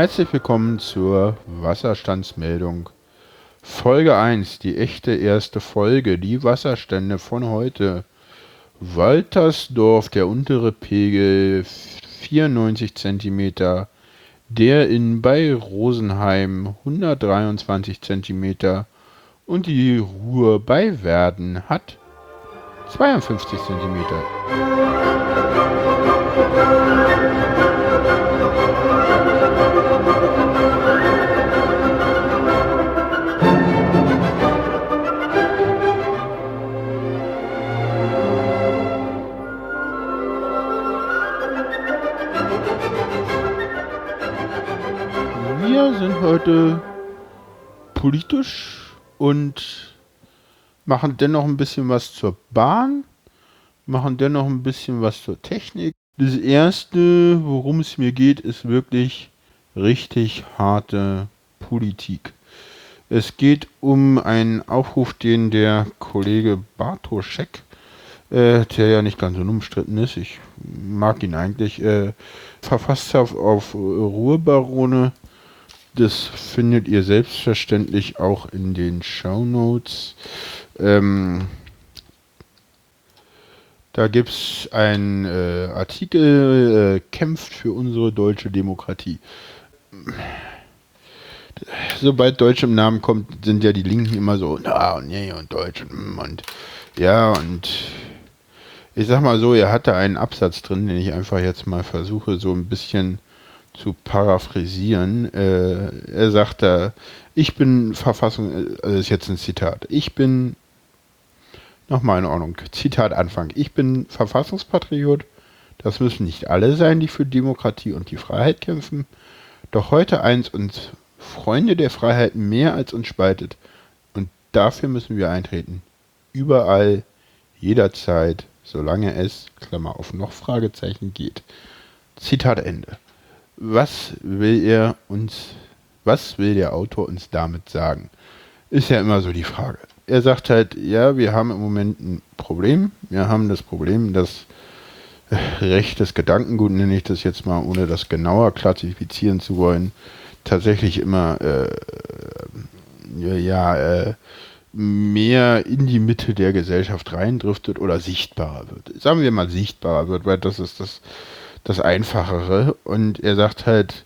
Herzlich willkommen zur Wasserstandsmeldung. Folge 1, die echte erste Folge, die Wasserstände von heute. Waltersdorf, der untere Pegel 94 cm, der in bei Rosenheim 123 cm und die Ruhr bei Werden hat 52 cm. Sind heute politisch und machen dennoch ein bisschen was zur Bahn, machen dennoch ein bisschen was zur Technik. Das erste, worum es mir geht, ist wirklich richtig harte Politik. Es geht um einen Aufruf, den der Kollege Bartoschek, äh, der ja nicht ganz unumstritten ist, ich mag ihn eigentlich, äh, verfasst hat auf Ruhrbarone das findet ihr selbstverständlich auch in den Show Notes. Ähm, da gibt es einen äh, Artikel, äh, kämpft für unsere deutsche Demokratie. Sobald Deutsch im Namen kommt, sind ja die Linken immer so, na und nee und Deutsch und, und ja und ich sag mal so, er hatte einen Absatz drin, den ich einfach jetzt mal versuche, so ein bisschen zu paraphrasieren. Äh, er sagt da, ich bin Verfassung, also das ist jetzt ein Zitat, ich bin, nochmal in Ordnung, Zitat Anfang, ich bin Verfassungspatriot, das müssen nicht alle sein, die für Demokratie und die Freiheit kämpfen, doch heute eins uns Freunde der Freiheit mehr als uns spaltet und dafür müssen wir eintreten. Überall, jederzeit, solange es, Klammer auf noch Fragezeichen geht. Zitat Ende was will er uns, was will der Autor uns damit sagen? Ist ja immer so die Frage. Er sagt halt, ja, wir haben im Moment ein Problem. Wir haben das Problem, dass äh, rechtes Gedankengut, nenne ich das jetzt mal, ohne das genauer klassifizieren zu wollen, tatsächlich immer äh, ja, äh, mehr in die Mitte der Gesellschaft reindriftet oder sichtbarer wird. Sagen wir mal sichtbarer wird, weil das ist das das Einfachere. Und er sagt halt,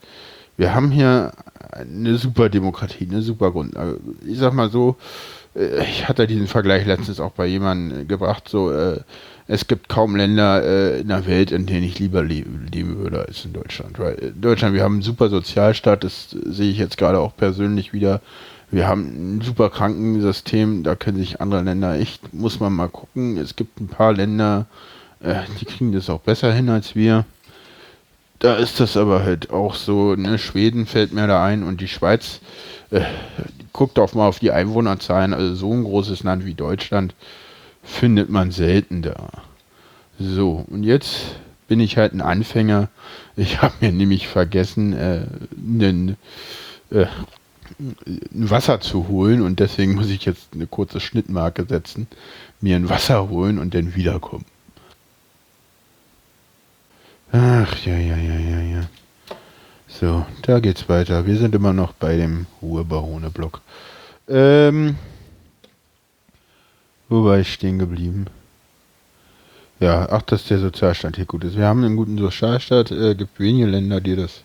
wir haben hier eine super Demokratie, eine super Grundlage. Ich sag mal so, äh, ich hatte diesen Vergleich letztens auch bei jemandem gebracht, so, äh, es gibt kaum Länder äh, in der Welt, in denen ich lieber leben, würde als in Deutschland. Weil in Deutschland, wir haben einen super Sozialstaat, das sehe ich jetzt gerade auch persönlich wieder. Wir haben ein super Krankensystem, da können sich andere Länder echt, muss man mal gucken. Es gibt ein paar Länder, äh, die kriegen das auch besser hin als wir. Da ist das aber halt auch so, ne, Schweden fällt mir da ein und die Schweiz, äh, guckt auch mal auf die Einwohnerzahlen, also so ein großes Land wie Deutschland findet man selten da. So, und jetzt bin ich halt ein Anfänger. Ich habe mir nämlich vergessen, äh, einen, äh, ein Wasser zu holen und deswegen muss ich jetzt eine kurze Schnittmarke setzen, mir ein Wasser holen und dann wiederkommen. Ach, ja, ja, ja, ja, ja. So, da geht's weiter. Wir sind immer noch bei dem Ruhrbarone-Block. Ähm, wo war ich stehen geblieben? Ja, ach, dass der Sozialstand hier gut ist. Wir haben einen guten Sozialstaat. Äh, gibt wenige Länder, die das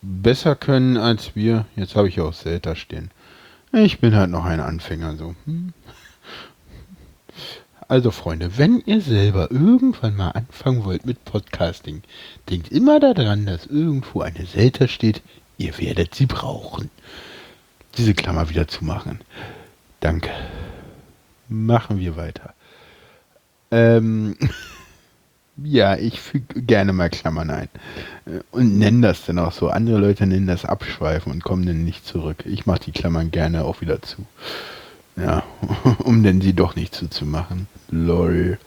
besser können als wir. Jetzt habe ich auch Selta stehen. Ich bin halt noch ein Anfänger, so. Hm? Also Freunde, wenn ihr selber irgendwann mal anfangen wollt mit Podcasting, denkt immer daran, dass irgendwo eine Selter steht, ihr werdet sie brauchen. Diese Klammer wieder zu machen. Danke. Machen wir weiter. Ähm, ja, ich füge gerne mal Klammern ein. Und nenne das dann auch so. Andere Leute nennen das Abschweifen und kommen dann nicht zurück. Ich mache die Klammern gerne auch wieder zu. Ja, um denn sie doch nicht zuzumachen. Lol.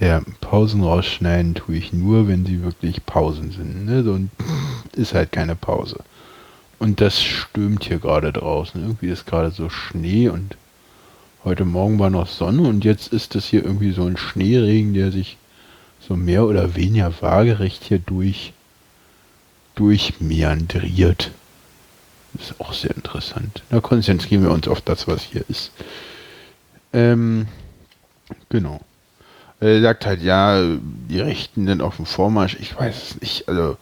ja, Pausen rausschneiden tue ich nur, wenn sie wirklich Pausen sind. Ne? So ist halt keine Pause. Und das stürmt hier gerade draußen. Irgendwie ist gerade so Schnee und heute Morgen war noch Sonne und jetzt ist das hier irgendwie so ein Schneeregen, der sich so mehr oder weniger waagerecht hier durch, durchmeandriert. Das ist auch sehr interessant. Da konzentrieren wir uns auf das, was hier ist. Ähm, genau. Er sagt halt, ja, die Rechten sind auf dem Vormarsch. Ich weiß es nicht. Also,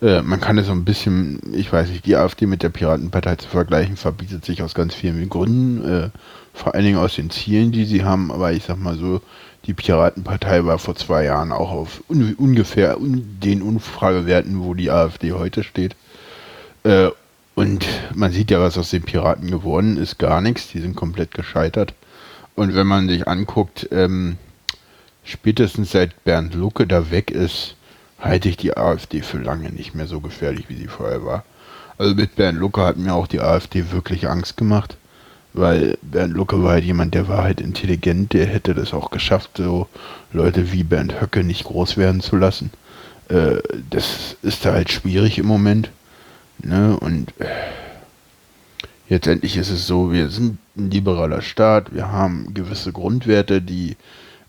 äh, man kann es so ein bisschen, ich weiß nicht, die AfD mit der Piratenpartei zu vergleichen, verbietet sich aus ganz vielen Gründen. Äh, vor allen Dingen aus den Zielen, die sie haben. Aber ich sag mal so, die Piratenpartei war vor zwei Jahren auch auf un ungefähr un den Umfragewerten, wo die AfD heute steht. Äh, und man sieht ja, was aus den Piraten geworden ist, gar nichts. Die sind komplett gescheitert. Und wenn man sich anguckt, ähm, spätestens seit Bernd Lucke da weg ist, halte ich die AfD für lange nicht mehr so gefährlich, wie sie vorher war. Also mit Bernd Lucke hat mir auch die AfD wirklich Angst gemacht, weil Bernd Lucke war halt jemand, der war halt intelligent, der hätte das auch geschafft, so Leute wie Bernd Höcke nicht groß werden zu lassen. Äh, das ist da halt schwierig im Moment. Ne? Und äh, letztendlich ist es so, wir sind ein liberaler Staat, wir haben gewisse Grundwerte, die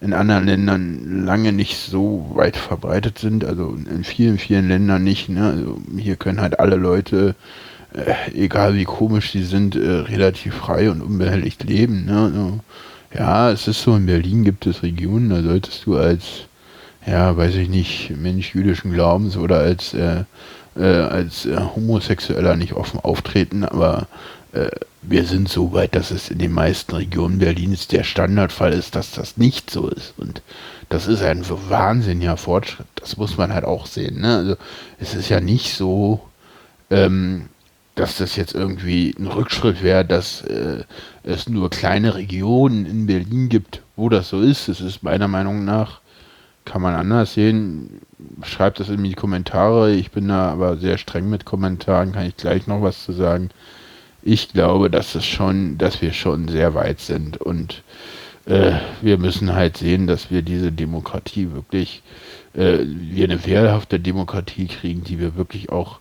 in anderen Ländern lange nicht so weit verbreitet sind, also in vielen, vielen Ländern nicht. Ne? Also hier können halt alle Leute, äh, egal wie komisch sie sind, äh, relativ frei und unbehelligt leben. Ne? Also, ja, es ist so, in Berlin gibt es Regionen, da solltest du als, ja, weiß ich nicht, Mensch jüdischen Glaubens oder als, äh, äh als äh, Homosexueller nicht offen auftreten, aber äh, wir sind so weit, dass es in den meisten Regionen Berlins der Standardfall ist, dass das nicht so ist. Und das ist ein wahnsinniger Fortschritt. Das muss man halt auch sehen. Ne? Also es ist ja nicht so, ähm, dass das jetzt irgendwie ein Rückschritt wäre, dass äh, es nur kleine Regionen in Berlin gibt, wo das so ist. Es ist meiner Meinung nach, kann man anders sehen. Schreibt das in die Kommentare. Ich bin da aber sehr streng mit Kommentaren, kann ich gleich noch was zu sagen ich glaube, dass es schon, dass wir schon sehr weit sind und äh, wir müssen halt sehen, dass wir diese Demokratie wirklich, äh, wir eine wehrhafte Demokratie kriegen, die wir wirklich auch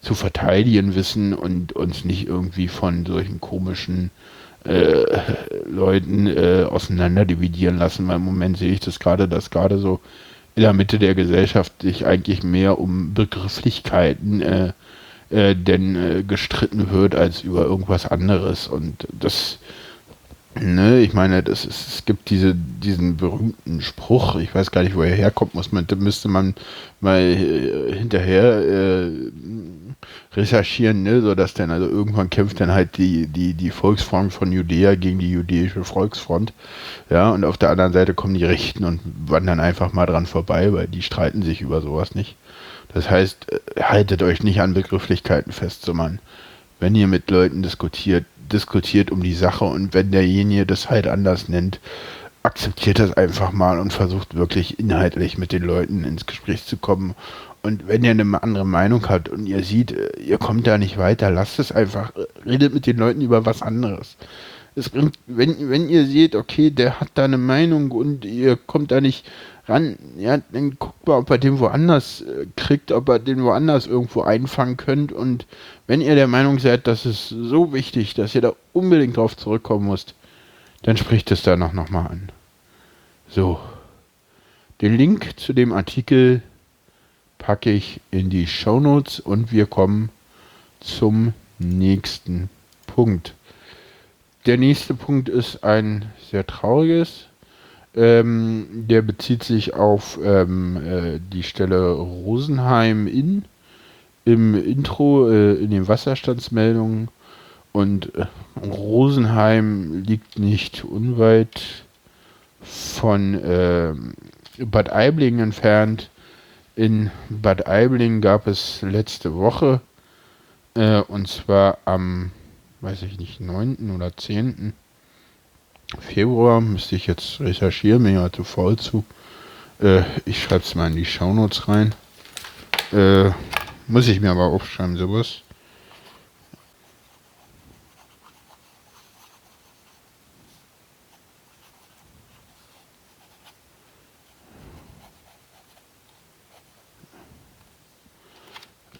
zu verteidigen wissen und uns nicht irgendwie von solchen komischen äh, Leuten äh, auseinander dividieren lassen, weil im Moment sehe ich das gerade, dass gerade so in der Mitte der Gesellschaft sich eigentlich mehr um Begrifflichkeiten äh, äh, denn äh, gestritten wird als über irgendwas anderes. Und das, ne, ich meine, das ist, es gibt diese, diesen berühmten Spruch, ich weiß gar nicht, wo er herkommt, muss man, müsste man mal äh, hinterher äh, recherchieren, ne, so dass dann also irgendwann kämpft dann halt die, die, die Volksfront von Judäa gegen die jüdische Volksfront. Ja, und auf der anderen Seite kommen die Rechten und wandern einfach mal dran vorbei, weil die streiten sich über sowas nicht. Das heißt, äh, haltet euch nicht an Begrifflichkeiten fest, sondern wenn ihr mit Leuten diskutiert, diskutiert um die Sache und wenn derjenige das halt anders nennt, akzeptiert das einfach mal und versucht wirklich inhaltlich mit den Leuten ins Gespräch zu kommen. Und wenn ihr eine andere Meinung habt und ihr seht, äh, ihr kommt da nicht weiter, lasst es einfach, redet mit den Leuten über was anderes. Es bringt, wenn, wenn ihr seht, okay, der hat da eine Meinung und ihr kommt da nicht ran, ja, dann guckt mal, ob er den woanders äh, kriegt, ob er den woanders irgendwo einfangen könnt. Und wenn ihr der Meinung seid, das ist so wichtig, dass ihr da unbedingt drauf zurückkommen müsst, dann spricht es da noch, noch mal an. So. Den Link zu dem Artikel packe ich in die Show Notes und wir kommen zum nächsten Punkt. Der nächste Punkt ist ein sehr trauriges ähm, der bezieht sich auf ähm, äh, die Stelle Rosenheim in im Intro äh, in den Wasserstandsmeldungen und äh, Rosenheim liegt nicht unweit von ähm, Bad Aibling entfernt. In Bad Aibling gab es letzte Woche äh, und zwar am, weiß ich nicht, 9. oder 10. Februar müsste ich jetzt recherchieren, bin ja zu voll zu. Äh, ich schreibe es mal in die Shownotes rein. Äh, muss ich mir aber aufschreiben, sowas.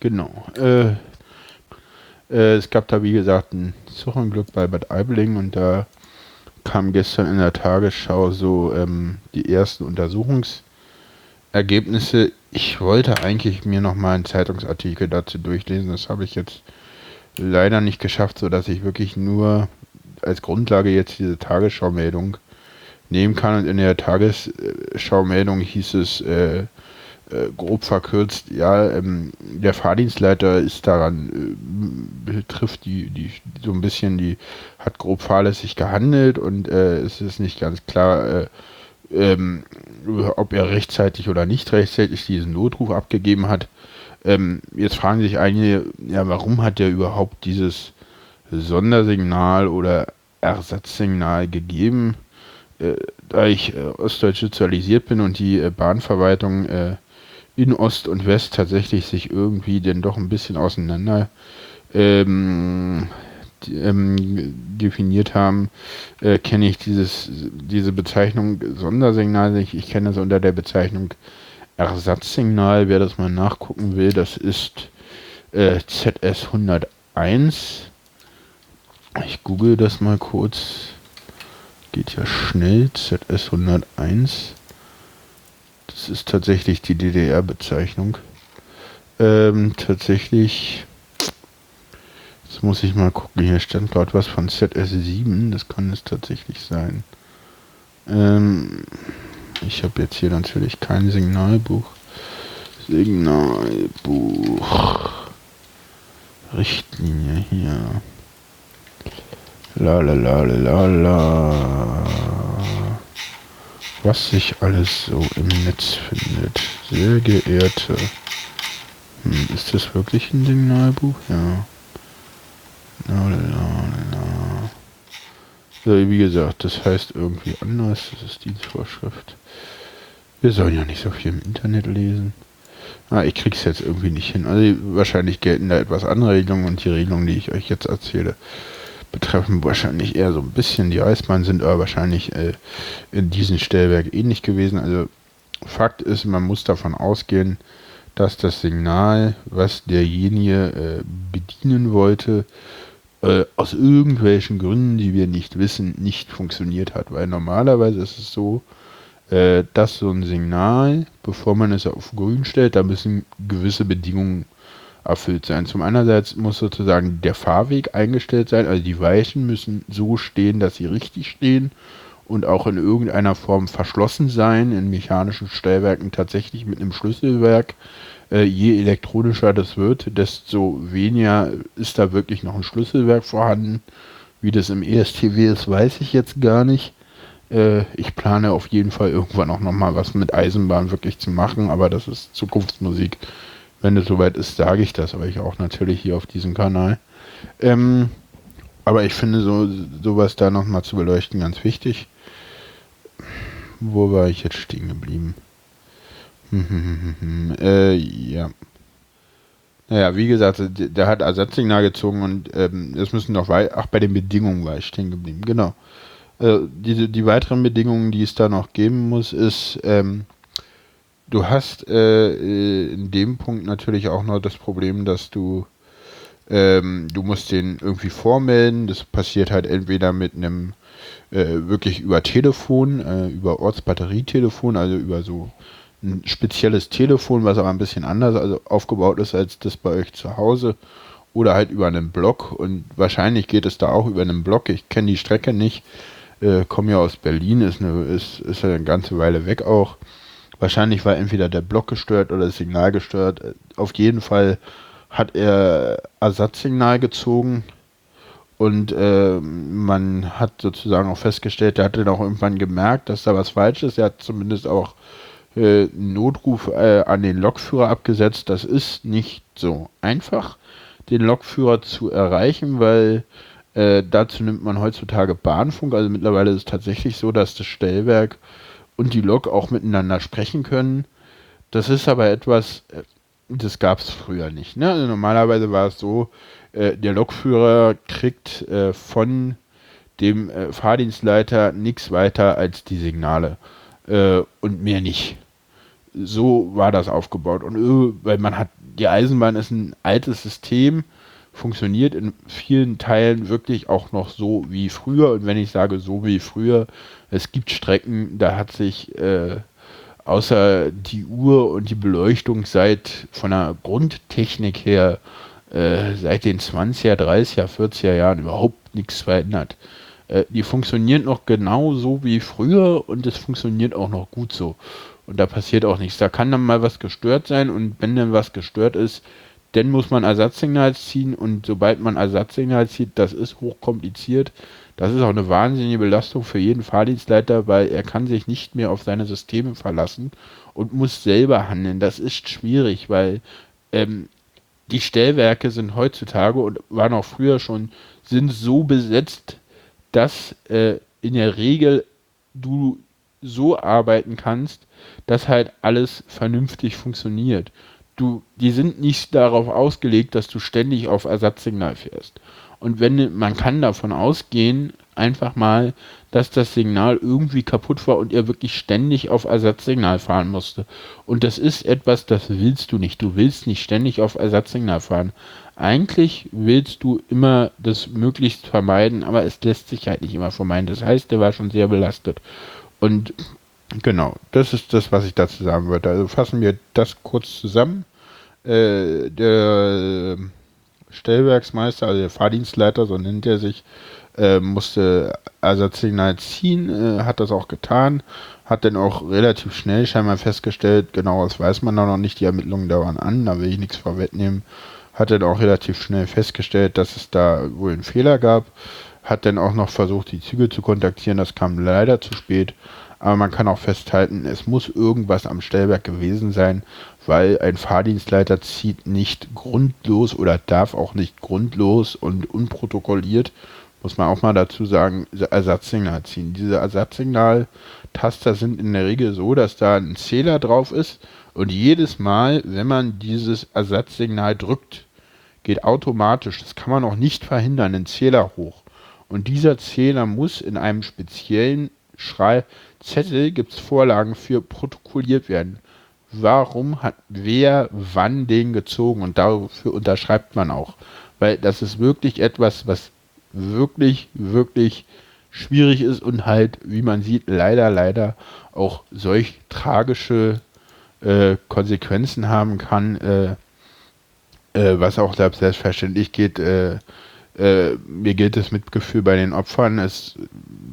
Genau. Äh, äh, es gab da wie gesagt ein Zugunglück bei Bad Aibling und da kam gestern in der Tagesschau so ähm, die ersten Untersuchungsergebnisse Ergebnisse. Ich wollte eigentlich mir noch mal einen Zeitungsartikel dazu durchlesen. Das habe ich jetzt leider nicht geschafft, sodass ich wirklich nur als Grundlage jetzt diese Tagesschau-Meldung nehmen kann. Und in der Tagesschau-Meldung hieß es äh, äh, grob verkürzt, ja, ähm, der Fahrdienstleiter ist daran, äh, betrifft die, die, so ein bisschen, die hat grob fahrlässig gehandelt und äh, es ist nicht ganz klar, äh, ähm, ob er rechtzeitig oder nicht rechtzeitig diesen Notruf abgegeben hat. Ähm, jetzt fragen sich einige, ja, warum hat er überhaupt dieses Sondersignal oder Ersatzsignal gegeben? Äh, da ich äh, ostdeutsch sozialisiert bin und die äh, Bahnverwaltung äh, in Ost und West tatsächlich sich irgendwie denn doch ein bisschen auseinander ähm, ähm, definiert haben, äh, kenne ich dieses, diese Bezeichnung Sondersignal nicht. Ich kenne das unter der Bezeichnung Ersatzsignal. Wer das mal nachgucken will, das ist äh, ZS 101. Ich google das mal kurz. Geht ja schnell. ZS 101. Das ist tatsächlich die DDR-Bezeichnung. Ähm, tatsächlich Jetzt muss ich mal gucken. Hier stand gerade was von ZS7. Das kann es tatsächlich sein. Ähm, ich habe jetzt hier natürlich kein Signalbuch. Signalbuch. Richtlinie hier. La la la la la. Was sich alles so im Netz findet. Sehr geehrte. Hm, ist das wirklich ein Signalbuch? Ja. So, wie gesagt, das heißt irgendwie anders. Das ist Dienstvorschrift. Wir sollen ja nicht so viel im Internet lesen. Ah, ich krieg's jetzt irgendwie nicht hin. Also wahrscheinlich gelten da etwas andere Regelungen und die Regelungen, die ich euch jetzt erzähle, betreffen wahrscheinlich eher so ein bisschen die Eisbahn, sind aber wahrscheinlich äh, in diesem Stellwerk ähnlich gewesen. Also Fakt ist, man muss davon ausgehen, dass das Signal, was derjenige äh, bedienen wollte, äh, aus irgendwelchen Gründen, die wir nicht wissen, nicht funktioniert hat. Weil normalerweise ist es so, äh, dass so ein Signal, bevor man es auf grün stellt, da müssen gewisse Bedingungen erfüllt sein. Zum einerseits muss sozusagen der Fahrweg eingestellt sein, also die Weichen müssen so stehen, dass sie richtig stehen und auch in irgendeiner Form verschlossen sein, in mechanischen Stellwerken tatsächlich mit einem Schlüsselwerk äh, je elektronischer das wird, desto weniger ist da wirklich noch ein Schlüsselwerk vorhanden. Wie das im ESTW ist, weiß ich jetzt gar nicht. Äh, ich plane auf jeden Fall irgendwann auch nochmal was mit Eisenbahn wirklich zu machen, aber das ist Zukunftsmusik. Wenn es soweit ist, sage ich das, aber ich auch natürlich hier auf diesem Kanal. Ähm, aber ich finde so sowas da nochmal zu beleuchten ganz wichtig. Wo war ich jetzt stehen geblieben? äh, ja. Naja, wie gesagt, der, hat Ersatzsignal gezogen und ähm, das müssen noch weit. Ach, bei den Bedingungen war ich stehen geblieben, genau. Äh, die, die weiteren Bedingungen, die es da noch geben muss, ist, ähm, du hast äh, äh, in dem Punkt natürlich auch noch das Problem, dass du ähm, du musst den irgendwie vormelden. Das passiert halt entweder mit einem äh, wirklich über Telefon, äh, über Ortsbatterietelefon, also über so ein spezielles Telefon, was aber ein bisschen anders also aufgebaut ist als das bei euch zu Hause. Oder halt über einen Blog. Und wahrscheinlich geht es da auch über einen Blog. Ich kenne die Strecke nicht. Äh, Komme ja aus Berlin, ist, eine, ist, ist eine ganze Weile weg auch. Wahrscheinlich war entweder der Block gestört oder das Signal gestört. Auf jeden Fall hat er Ersatzsignal gezogen. Und äh, man hat sozusagen auch festgestellt, er hatte dann auch irgendwann gemerkt, dass da was falsch ist. Er hat zumindest auch äh, Notruf äh, an den Lokführer abgesetzt. Das ist nicht so einfach, den Lokführer zu erreichen, weil äh, dazu nimmt man heutzutage Bahnfunk. Also mittlerweile ist es tatsächlich so, dass das Stellwerk und die Lok auch miteinander sprechen können. Das ist aber etwas, äh, das gab es früher nicht. Ne? Also normalerweise war es so, äh, der Lokführer kriegt äh, von dem Fahrdienstleiter nichts weiter als die Signale und mehr nicht so war das aufgebaut. Und äh, weil man hat, die Eisenbahn ist ein altes System, funktioniert in vielen Teilen wirklich auch noch so wie früher. Und wenn ich sage so wie früher, es gibt Strecken, da hat sich äh, außer die Uhr und die Beleuchtung seit von der Grundtechnik her äh, seit den 20er, 30er, 40er Jahren überhaupt nichts verändert. Äh, die funktioniert noch genau so wie früher und es funktioniert auch noch gut so. Und da passiert auch nichts. Da kann dann mal was gestört sein und wenn dann was gestört ist, dann muss man Ersatzsignal ziehen und sobald man Ersatzsignal zieht, das ist hochkompliziert. Das ist auch eine wahnsinnige Belastung für jeden Fahrdienstleiter, weil er kann sich nicht mehr auf seine Systeme verlassen und muss selber handeln. Das ist schwierig, weil ähm, die Stellwerke sind heutzutage und waren auch früher schon, sind so besetzt, dass äh, in der Regel du so arbeiten kannst, dass halt alles vernünftig funktioniert. Du, die sind nicht darauf ausgelegt, dass du ständig auf Ersatzsignal fährst. Und wenn man kann davon ausgehen, einfach mal, dass das Signal irgendwie kaputt war und er wirklich ständig auf Ersatzsignal fahren musste. Und das ist etwas, das willst du nicht. Du willst nicht ständig auf Ersatzsignal fahren. Eigentlich willst du immer das möglichst vermeiden, aber es lässt sich halt nicht immer vermeiden. Das heißt, der war schon sehr belastet. Und genau, das ist das, was ich dazu sagen würde. Also fassen wir das kurz zusammen. Äh, der Stellwerksmeister, also der Fahrdienstleiter, so nennt er sich, äh, musste Ersatzsignal ziehen, äh, hat das auch getan, hat dann auch relativ schnell scheinbar festgestellt, genau das weiß man da noch nicht, die Ermittlungen dauern an, da will ich nichts vorwegnehmen, hat dann auch relativ schnell festgestellt, dass es da wohl einen Fehler gab, hat dann auch noch versucht, die Züge zu kontaktieren, das kam leider zu spät, aber man kann auch festhalten, es muss irgendwas am Stellwerk gewesen sein, weil ein Fahrdienstleiter zieht nicht grundlos oder darf auch nicht grundlos und unprotokolliert, muss man auch mal dazu sagen, Ersatzsignal ziehen. Diese Ersatzsignaltaster sind in der Regel so, dass da ein Zähler drauf ist und jedes Mal, wenn man dieses Ersatzsignal drückt, geht automatisch, das kann man auch nicht verhindern, ein Zähler hoch. Und dieser Zähler muss in einem speziellen Schreibzettel, gibt es Vorlagen für, protokolliert werden. Warum hat wer wann den gezogen? Und dafür unterschreibt man auch. Weil das ist wirklich etwas, was wirklich, wirklich schwierig ist und halt, wie man sieht, leider, leider auch solch tragische äh, Konsequenzen haben kann, äh, äh, was auch selbstverständlich geht. Äh, äh, mir gilt das Mitgefühl bei den Opfern. Es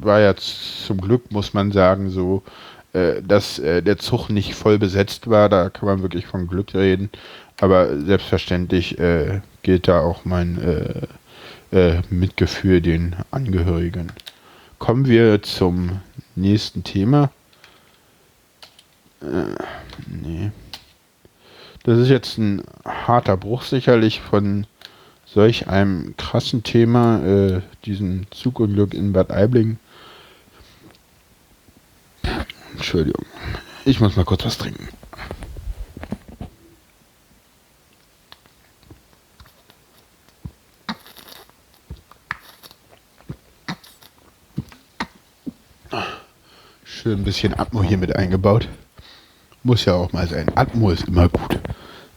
war ja zum Glück, muss man sagen, so, dass der Zug nicht voll besetzt war. Da kann man wirklich von Glück reden. Aber selbstverständlich gilt da auch mein Mitgefühl den Angehörigen. Kommen wir zum nächsten Thema. Äh, nee. Das ist jetzt ein harter Bruch sicherlich von solch einem krassen Thema, äh, diesen Zugunglück in Bad Aibling. Entschuldigung. Ich muss mal kurz was trinken. Schön ein bisschen Atmo hier mit eingebaut. Muss ja auch mal sein. Atmo ist immer gut.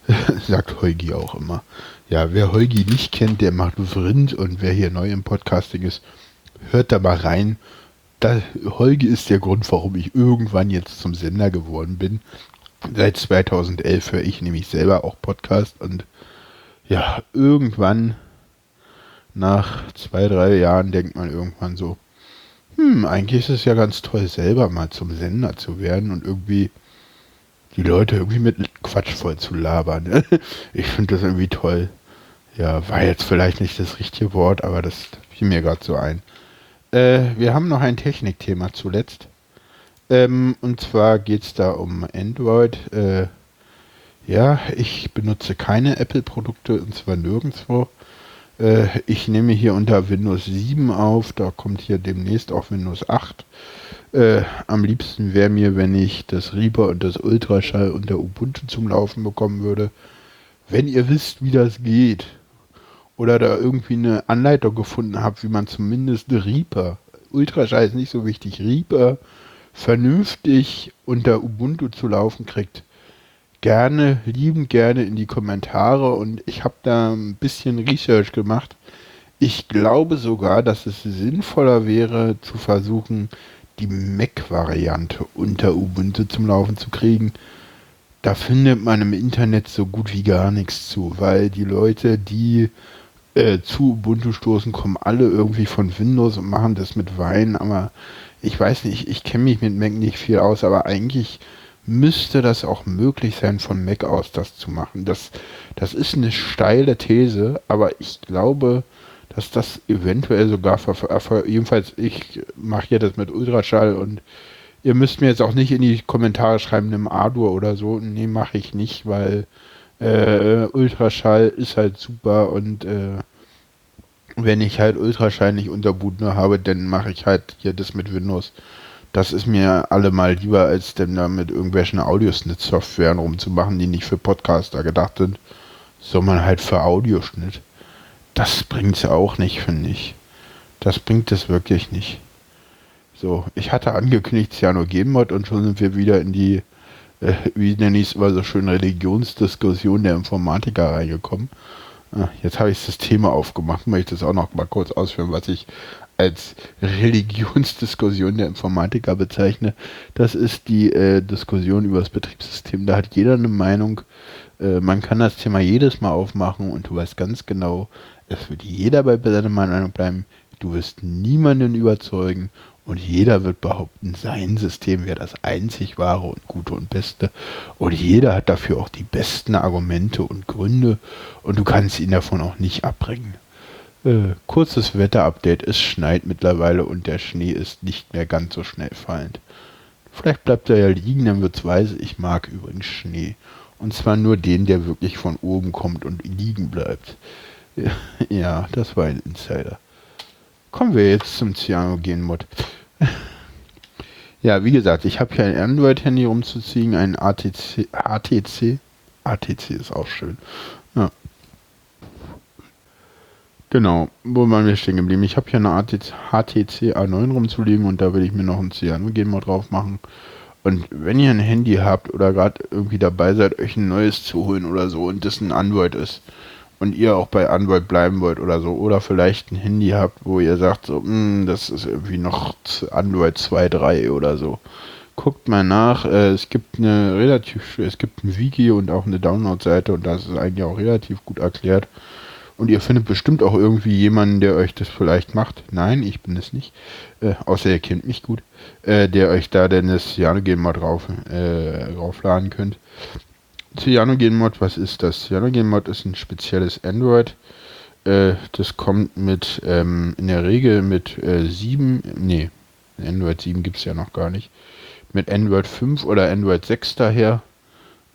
Sagt Heugi auch immer. Ja, wer Heugi nicht kennt, der macht Vrind und wer hier neu im Podcasting ist, hört da mal rein. Da, Holgi ist der Grund, warum ich irgendwann jetzt zum Sender geworden bin. Seit 2011 höre ich nämlich selber auch Podcast und ja, irgendwann nach zwei, drei Jahren denkt man irgendwann so, hm, eigentlich ist es ja ganz toll, selber mal zum Sender zu werden und irgendwie die Leute irgendwie mit Quatsch voll zu labern. Ich finde das irgendwie toll. Ja, war jetzt vielleicht nicht das richtige Wort, aber das fiel mir gerade so ein. Äh, wir haben noch ein Technikthema zuletzt. Ähm, und zwar geht es da um Android. Äh, ja, ich benutze keine Apple-Produkte und zwar nirgendwo. Äh, ich nehme hier unter Windows 7 auf, da kommt hier demnächst auch Windows 8. Äh, am liebsten wäre mir, wenn ich das Reaper und das Ultraschall unter Ubuntu zum Laufen bekommen würde. Wenn ihr wisst, wie das geht, oder da irgendwie eine Anleitung gefunden habt, wie man zumindest Reaper, Ultraschall ist nicht so wichtig, Reaper vernünftig unter Ubuntu zu laufen kriegt, gerne, liebend gerne in die Kommentare und ich habe da ein bisschen Research gemacht. Ich glaube sogar, dass es sinnvoller wäre zu versuchen, die Mac-Variante unter Ubuntu zum Laufen zu kriegen. Da findet man im Internet so gut wie gar nichts zu, weil die Leute, die äh, zu Ubuntu stoßen, kommen alle irgendwie von Windows und machen das mit Wein, aber ich weiß nicht, ich kenne mich mit Mac nicht viel aus, aber eigentlich müsste das auch möglich sein, von Mac aus das zu machen. Das, das ist eine steile These, aber ich glaube, dass das eventuell sogar, jedenfalls ich mache hier das mit Ultraschall und ihr müsst mir jetzt auch nicht in die Kommentare schreiben, im Ardour oder so. Nee, mache ich nicht, weil äh, Ultraschall ist halt super und äh, wenn ich halt Ultraschall nicht unter habe, dann mache ich halt hier das mit Windows. Das ist mir allemal lieber, als denn da mit irgendwelchen Audiosnit-Softwaren rumzumachen, die nicht für Podcaster gedacht sind, sondern halt für Audioschnitt. Das bringt es auch nicht, finde ich. Das bringt es wirklich nicht. So, ich hatte angekündigt Cyanogenmod und schon sind wir wieder in die, äh, wie nenne ich es immer so schön, Religionsdiskussion der Informatiker reingekommen. Ah, jetzt habe ich das Thema aufgemacht, möchte es auch noch mal kurz ausführen, was ich als Religionsdiskussion der Informatiker bezeichne. Das ist die äh, Diskussion über das Betriebssystem. Da hat jeder eine Meinung. Äh, man kann das Thema jedes Mal aufmachen und du weißt ganz genau, es wird jeder bei seiner Meinung bleiben. Du wirst niemanden überzeugen und jeder wird behaupten, sein System wäre das einzig wahre und gute und beste. Und jeder hat dafür auch die besten Argumente und Gründe und du kannst ihn davon auch nicht abbringen. Äh, kurzes Wetterupdate, es schneit mittlerweile und der Schnee ist nicht mehr ganz so schnell fallend. Vielleicht bleibt er ja liegen, dann wird's weiß. Ich mag übrigens Schnee. Und zwar nur den, der wirklich von oben kommt und liegen bleibt. Ja, das war ein Insider. Kommen wir jetzt zum Cyanogen-Mod. ja, wie gesagt, ich habe hier ein Android-Handy rumzuziehen, ein ATC, ATC. ATC ist auch schön. Ja. Genau, wo waren wir stehen geblieben? Ich habe hier eine ATC, HTC A9 rumzuliegen und da will ich mir noch ein Cyanogen-Mod drauf machen. Und wenn ihr ein Handy habt oder gerade irgendwie dabei seid, euch ein neues zu holen oder so und das ein Android ist, und ihr auch bei Android bleiben wollt oder so, oder vielleicht ein Handy habt, wo ihr sagt, so, hm, das ist irgendwie noch Android 2.3 oder so. Guckt mal nach, äh, es gibt eine relativ, es gibt ein Wiki und auch eine Download-Seite und das ist eigentlich auch relativ gut erklärt. Und ihr findet bestimmt auch irgendwie jemanden, der euch das vielleicht macht. Nein, ich bin es nicht. Äh, außer ihr kennt mich gut. Äh, der euch da denn das Cyanogen mal drauf, äh, draufladen könnt. Cyanogen-Mod, was ist das? Cyanogen-Mod ist ein spezielles Android. Äh, das kommt mit, ähm, in der Regel mit äh, 7, nee, Android 7 gibt es ja noch gar nicht, mit Android 5 oder Android 6 daher.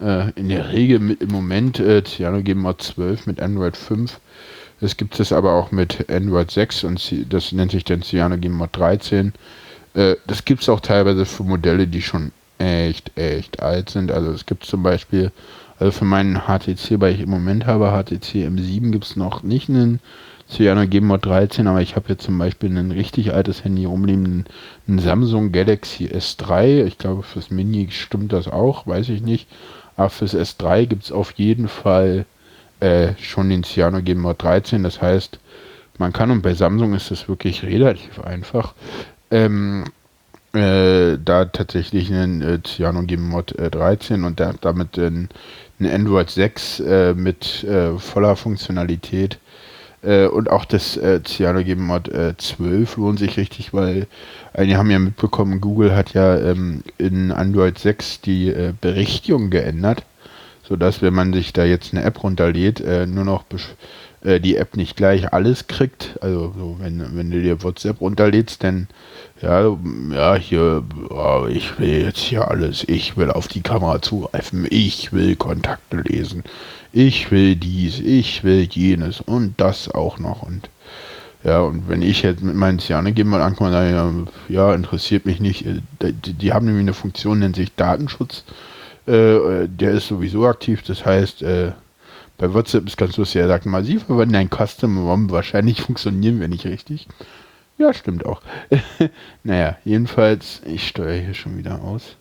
Äh, in der Regel mit im Moment äh, Cyanogen-Mod 12 mit Android 5. Es gibt es aber auch mit Android 6 und das nennt sich dann Cyanogen-Mod 13. Äh, das gibt es auch teilweise für Modelle, die schon echt, echt alt sind. Also es gibt zum Beispiel, also für meinen HTC, weil ich im Moment habe, HTC M7 gibt es noch nicht einen Cyanogen Mod 13, aber ich habe jetzt zum Beispiel ein richtig altes Handy rumliegen, ein Samsung Galaxy S3. Ich glaube, fürs Mini stimmt das auch, weiß ich nicht. Aber fürs S3 gibt es auf jeden Fall äh, schon den Cyanogen Mod 13. Das heißt, man kann, und bei Samsung ist es wirklich relativ einfach, ähm, äh, da tatsächlich einen äh, CyanogenMod äh, 13 und da, damit ein, ein Android 6 äh, mit äh, voller Funktionalität äh, und auch das äh, CyanogenMod äh, 12 lohnt sich richtig, weil einige haben ja mitbekommen, Google hat ja ähm, in Android 6 die äh, Berechtigung geändert, sodass wenn man sich da jetzt eine App runterlädt, nur noch äh, die App nicht gleich alles kriegt. Also so, wenn, wenn du dir WhatsApp runterlädst, dann ja, ja, hier, oh, ich will jetzt hier alles, ich will auf die Kamera zugreifen, ich will Kontakte lesen, ich will dies, ich will jenes. Und das auch noch. Und ja, und wenn ich jetzt mit meinen Cyanogen mal ankomme, dann ja, interessiert mich nicht. Äh, die, die, haben nämlich eine Funktion, nennt sich Datenschutz. Äh, der ist sowieso aktiv, das heißt, äh, bei WhatsApp ist ganz lustig, er sagt mal, Sie verwenden ein Custom ROM, wahrscheinlich funktionieren wir nicht richtig. Ja, stimmt auch. naja, jedenfalls, ich steuere hier schon wieder aus.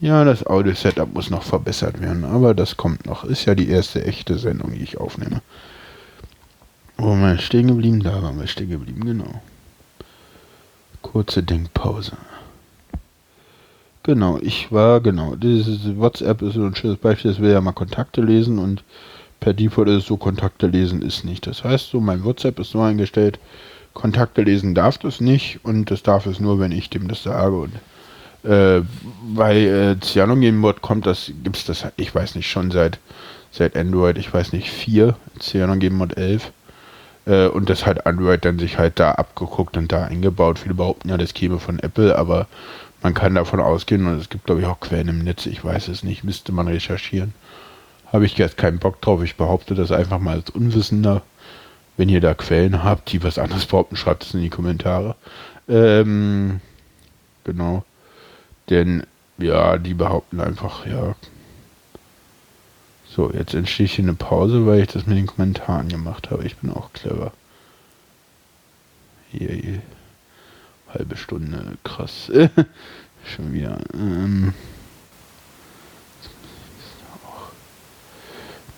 Ja, das Audio-Setup muss noch verbessert werden, aber das kommt noch. Ist ja die erste echte Sendung, die ich aufnehme. Wo waren wir stehen geblieben? Da waren wir stehen geblieben, genau. Kurze Denkpause. Genau, ich war, genau, dieses WhatsApp ist so ein schönes Beispiel, das will ja mal Kontakte lesen und per Default ist es so, Kontakte lesen ist nicht. Das heißt so, mein WhatsApp ist so eingestellt, Kontakte lesen darf das nicht und das darf es nur, wenn ich dem das sage. Und äh, bei äh, CyanogenMod kommt das, gibt es das, ich weiß nicht, schon seit, seit Android, ich weiß nicht, 4, CyanogenMod 11. Äh, und das hat Android dann sich halt da abgeguckt und da eingebaut. Viele behaupten ja, das käme von Apple, aber man kann davon ausgehen und es gibt, glaube ich, auch Quellen im Netz, ich weiß es nicht, müsste man recherchieren. Habe ich jetzt keinen Bock drauf, ich behaupte das einfach mal als Unwissender. Wenn ihr da Quellen habt, die was anderes behaupten, schreibt es in die Kommentare. Ähm, genau. Denn, ja, die behaupten einfach, ja. So, jetzt entsteht hier eine Pause, weil ich das mit den Kommentaren gemacht habe. Ich bin auch clever. Hier, hier. Halbe Stunde, krass. Schon wieder. Ähm.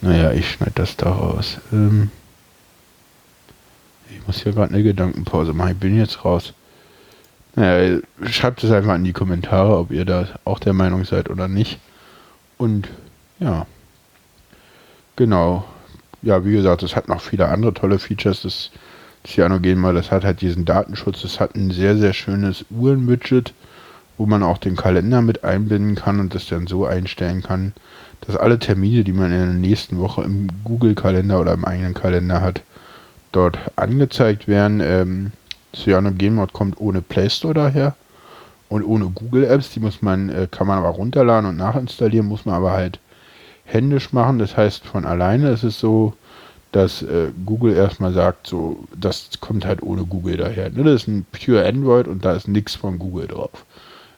Naja, ich schneide das da raus. Ähm. Ich muss hier gerade eine Gedankenpause machen. Ich bin jetzt raus. Naja, schreibt es einfach in die Kommentare, ob ihr da auch der Meinung seid oder nicht. Und ja. Genau. Ja, wie gesagt, es hat noch viele andere tolle Features. Das Cyanogen mal, das hat halt diesen Datenschutz. Es hat ein sehr, sehr schönes Uhren-Widget, wo man auch den Kalender mit einbinden kann und das dann so einstellen kann, dass alle Termine, die man in der nächsten Woche im Google-Kalender oder im eigenen Kalender hat, dort angezeigt werden. Ähm, Cyanogen Mode kommt ohne Play Store daher und ohne Google Apps. Die muss man, äh, kann man aber runterladen und nachinstallieren, muss man aber halt händisch machen. Das heißt, von alleine ist es so, dass äh, Google erstmal sagt, so, das kommt halt ohne Google daher. Ne? Das ist ein pure Android und da ist nichts von Google drauf.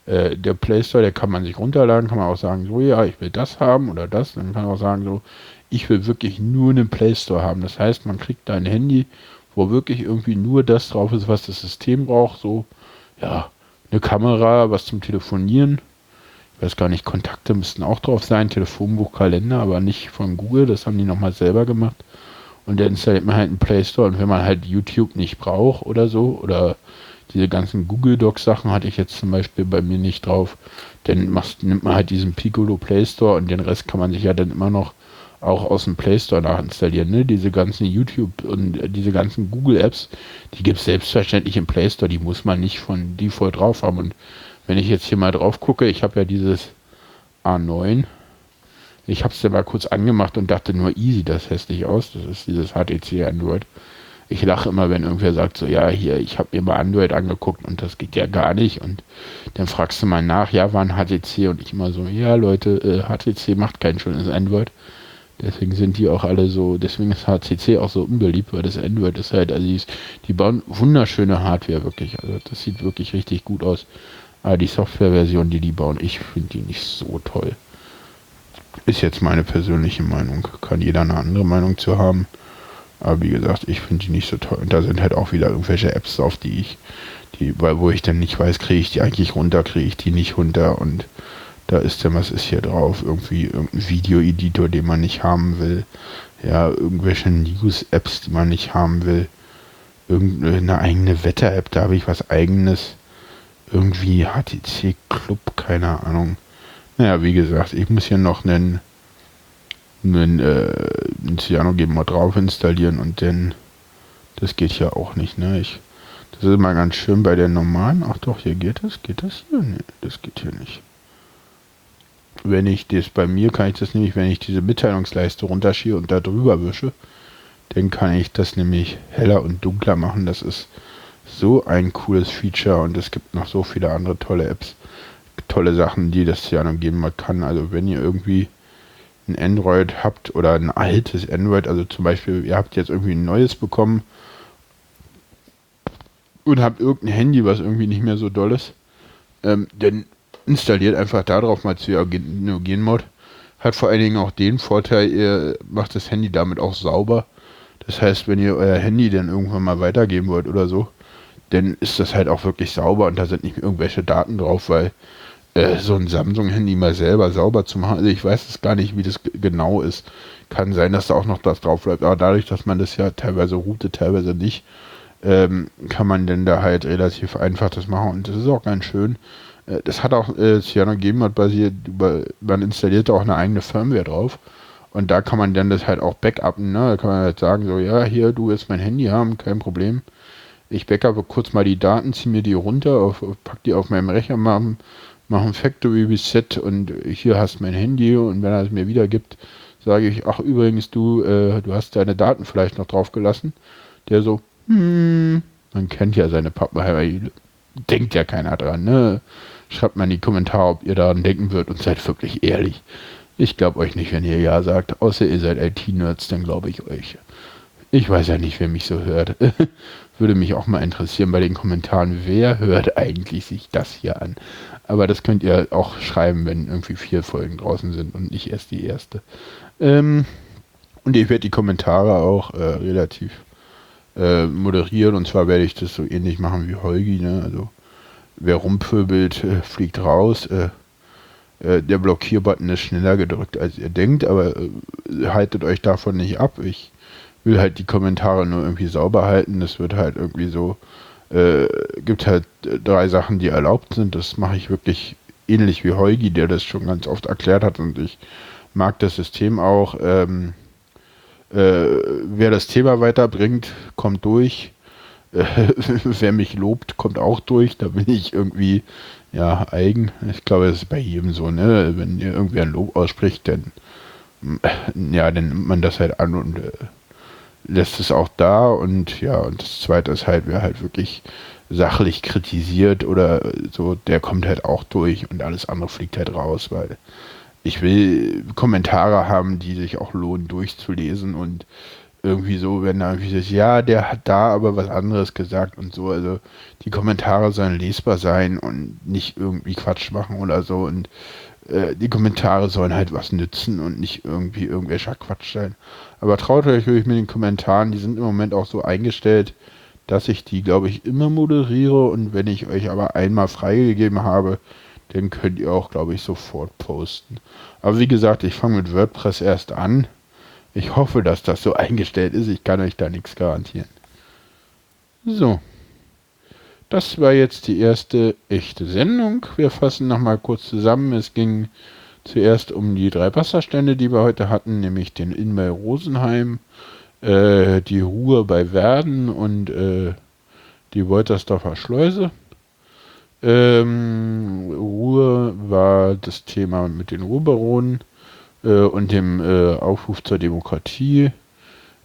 Äh, der Play Store, der kann man sich runterladen, kann man auch sagen, so, ja, ich will das haben oder das. Dann kann man auch sagen, so, ich will wirklich nur einen Play Store haben. Das heißt, man kriegt da ein Handy, wo wirklich irgendwie nur das drauf ist, was das System braucht. So, ja, eine Kamera, was zum Telefonieren. Ich weiß gar nicht, Kontakte müssten auch drauf sein, Telefonbuch, Kalender, aber nicht von Google. Das haben die nochmal selber gemacht. Und dann installiert man halt einen Play Store. Und wenn man halt YouTube nicht braucht oder so, oder diese ganzen Google Docs Sachen hatte ich jetzt zum Beispiel bei mir nicht drauf, dann machst, nimmt man halt diesen Piccolo Play Store und den Rest kann man sich ja dann immer noch auch aus dem Play Store nachinstallieren. Ne? Diese ganzen YouTube und diese ganzen Google Apps, die gibt es selbstverständlich im Play Store, die muss man nicht von Default drauf haben. Und wenn ich jetzt hier mal drauf gucke, ich habe ja dieses A9, ich habe es dann mal kurz angemacht und dachte nur easy, das hässlich aus. Das ist dieses HTC Android. Ich lache immer, wenn irgendwer sagt so, ja, hier, ich habe mir mal Android angeguckt und das geht ja gar nicht. Und dann fragst du mal nach, ja, war ein HTC? Und ich immer so, ja, Leute, äh, HTC macht kein schönes Android. Deswegen sind die auch alle so, deswegen ist HTC auch so unbeliebt, weil das Android ist halt, also die, ist, die bauen wunderschöne Hardware wirklich. Also das sieht wirklich richtig gut aus. Aber die Softwareversion, die die bauen, ich finde die nicht so toll. Ist jetzt meine persönliche Meinung. Kann jeder eine andere Meinung zu haben. Aber wie gesagt, ich finde die nicht so toll. Und da sind halt auch wieder irgendwelche Apps auf, die ich, die, weil wo ich dann nicht weiß, kriege ich die eigentlich runter, kriege ich die nicht runter und da ist dann, was ist hier drauf? Irgendwie irgendein Video-Editor, den man nicht haben will. Ja, irgendwelche News-Apps, die man nicht haben will. Irgendeine eigene Wetter-App, da habe ich was eigenes. Irgendwie HTC Club, keine Ahnung. Naja, wie gesagt, ich muss hier noch einen, einen, äh, einen Cyanogen mal drauf installieren und dann, das geht ja auch nicht, ne? Ich, das ist immer ganz schön bei der normalen. Ach doch, hier geht das? Geht das hier? Nee, das geht hier nicht wenn ich das bei mir kann ich das nämlich, wenn ich diese Mitteilungsleiste runterschiebe und da drüber wische, dann kann ich das nämlich heller und dunkler machen. Das ist so ein cooles Feature und es gibt noch so viele andere tolle Apps, tolle Sachen, die das ja noch geben kann. Also wenn ihr irgendwie ein Android habt oder ein altes Android, also zum Beispiel, ihr habt jetzt irgendwie ein neues bekommen und habt irgendein Handy, was irgendwie nicht mehr so doll ist, ähm, dann installiert einfach darauf mal Cyanogen-Mod. Hat vor allen Dingen auch den Vorteil, ihr macht das Handy damit auch sauber. Das heißt, wenn ihr euer Handy dann irgendwann mal weitergeben wollt oder so, dann ist das halt auch wirklich sauber und da sind nicht irgendwelche Daten drauf, weil äh, so ein Samsung-Handy mal selber sauber zu machen, also ich weiß es gar nicht, wie das genau ist. Kann sein, dass da auch noch das drauf bleibt, aber dadurch, dass man das ja teilweise routet, teilweise nicht, ähm, kann man denn da halt relativ einfach das machen und das ist auch ganz schön. Äh, das hat auch äh, CyanogenMod basiert, über, man installiert auch eine eigene Firmware drauf und da kann man dann das halt auch backuppen, ne? Da kann man halt sagen, so, ja, hier, du willst mein Handy haben, kein Problem. Ich backuppe kurz mal die Daten, ziehe mir die runter, auf, pack die auf meinem Rechner, mache mach ein Factory Reset und hier hast mein Handy und wenn er es mir wieder gibt, sage ich, ach übrigens, du, äh, du hast deine Daten vielleicht noch drauf gelassen. Der so, hm, man kennt ja seine Pappenheimer, denkt ja keiner dran, ne? Schreibt mal in die Kommentare, ob ihr daran denken würdet und seid wirklich ehrlich. Ich glaube euch nicht, wenn ihr Ja sagt, außer ihr seid IT-Nerds, dann glaube ich euch. Ich weiß ja nicht, wer mich so hört. Würde mich auch mal interessieren bei den Kommentaren, wer hört eigentlich sich das hier an? Aber das könnt ihr auch schreiben, wenn irgendwie vier Folgen draußen sind und nicht erst die erste. Ähm, und ich werde die Kommentare auch äh, relativ äh, moderieren. Und zwar werde ich das so ähnlich machen wie Holgi. Ne? Also wer rumpöbelt, äh, fliegt raus. Äh, äh, der Blockierbutton ist schneller gedrückt, als ihr denkt, aber äh, haltet euch davon nicht ab. Ich will halt die Kommentare nur irgendwie sauber halten. Das wird halt irgendwie so, äh, gibt halt drei Sachen, die erlaubt sind. Das mache ich wirklich ähnlich wie Heugi, der das schon ganz oft erklärt hat und ich mag das System auch. Ähm, äh, wer das Thema weiterbringt, kommt durch. Äh, wer mich lobt, kommt auch durch. Da bin ich irgendwie ja eigen. Ich glaube, das ist bei jedem so, ne? Wenn ihr irgendwie ein Lob ausspricht, dann ja, dann nimmt man das halt an und äh, lässt es auch da und ja, und das zweite ist halt, wer halt wirklich sachlich kritisiert oder so, der kommt halt auch durch und alles andere fliegt halt raus, weil ich will Kommentare haben, die sich auch lohnen durchzulesen und irgendwie so, wenn da irgendwie sagt, ja, der hat da aber was anderes gesagt und so. Also die Kommentare sollen lesbar sein und nicht irgendwie Quatsch machen oder so. Und äh, die Kommentare sollen halt was nützen und nicht irgendwie irgendwelcher Quatsch sein. Aber traut euch wirklich mit den Kommentaren, die sind im Moment auch so eingestellt, dass ich die, glaube ich, immer moderiere und wenn ich euch aber einmal freigegeben habe, dann könnt ihr auch, glaube ich, sofort posten. Aber wie gesagt, ich fange mit WordPress erst an. Ich hoffe, dass das so eingestellt ist. Ich kann euch da nichts garantieren. So. Das war jetzt die erste echte Sendung. Wir fassen nochmal kurz zusammen. Es ging zuerst um die drei Wasserstände, die wir heute hatten, nämlich den Inn bei Rosenheim, äh, die Ruhe bei Werden und äh, die Woltersdorfer Schleuse. Ähm, Ruhe war das Thema mit den Ruhrbaronen äh, und dem äh, Aufruf zur Demokratie.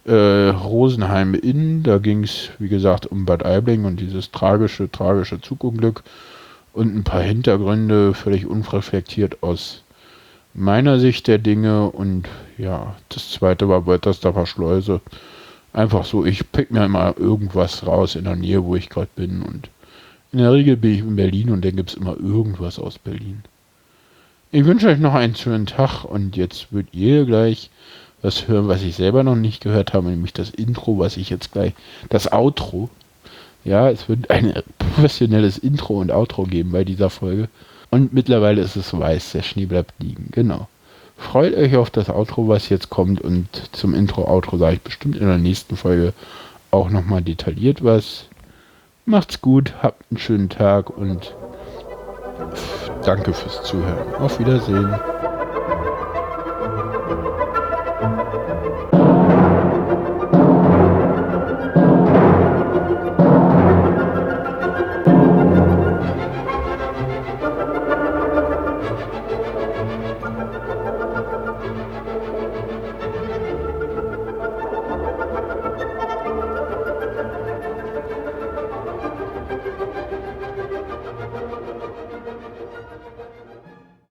Äh, Rosenheim Inn, da ging es, wie gesagt, um Bad Aibling und dieses tragische, tragische Zugunglück und ein paar Hintergründe, völlig unreflektiert aus meiner Sicht der Dinge. Und ja, das zweite war Woltersdorfer Schleuse. Einfach so, ich pick mir mal irgendwas raus in der Nähe, wo ich gerade bin und in der Regel bin ich in Berlin und dann gibt es immer irgendwas aus Berlin. Ich wünsche euch noch einen schönen Tag und jetzt wird ihr gleich was hören, was ich selber noch nicht gehört habe, nämlich das Intro, was ich jetzt gleich, das Outro. Ja, es wird ein professionelles Intro und Outro geben bei dieser Folge. Und mittlerweile ist es weiß, der Schnee bleibt liegen. Genau. Freut euch auf das Outro, was jetzt kommt und zum Intro-Outro sage ich bestimmt in der nächsten Folge auch nochmal detailliert was. Macht's gut, habt einen schönen Tag und danke fürs Zuhören. Auf Wiedersehen.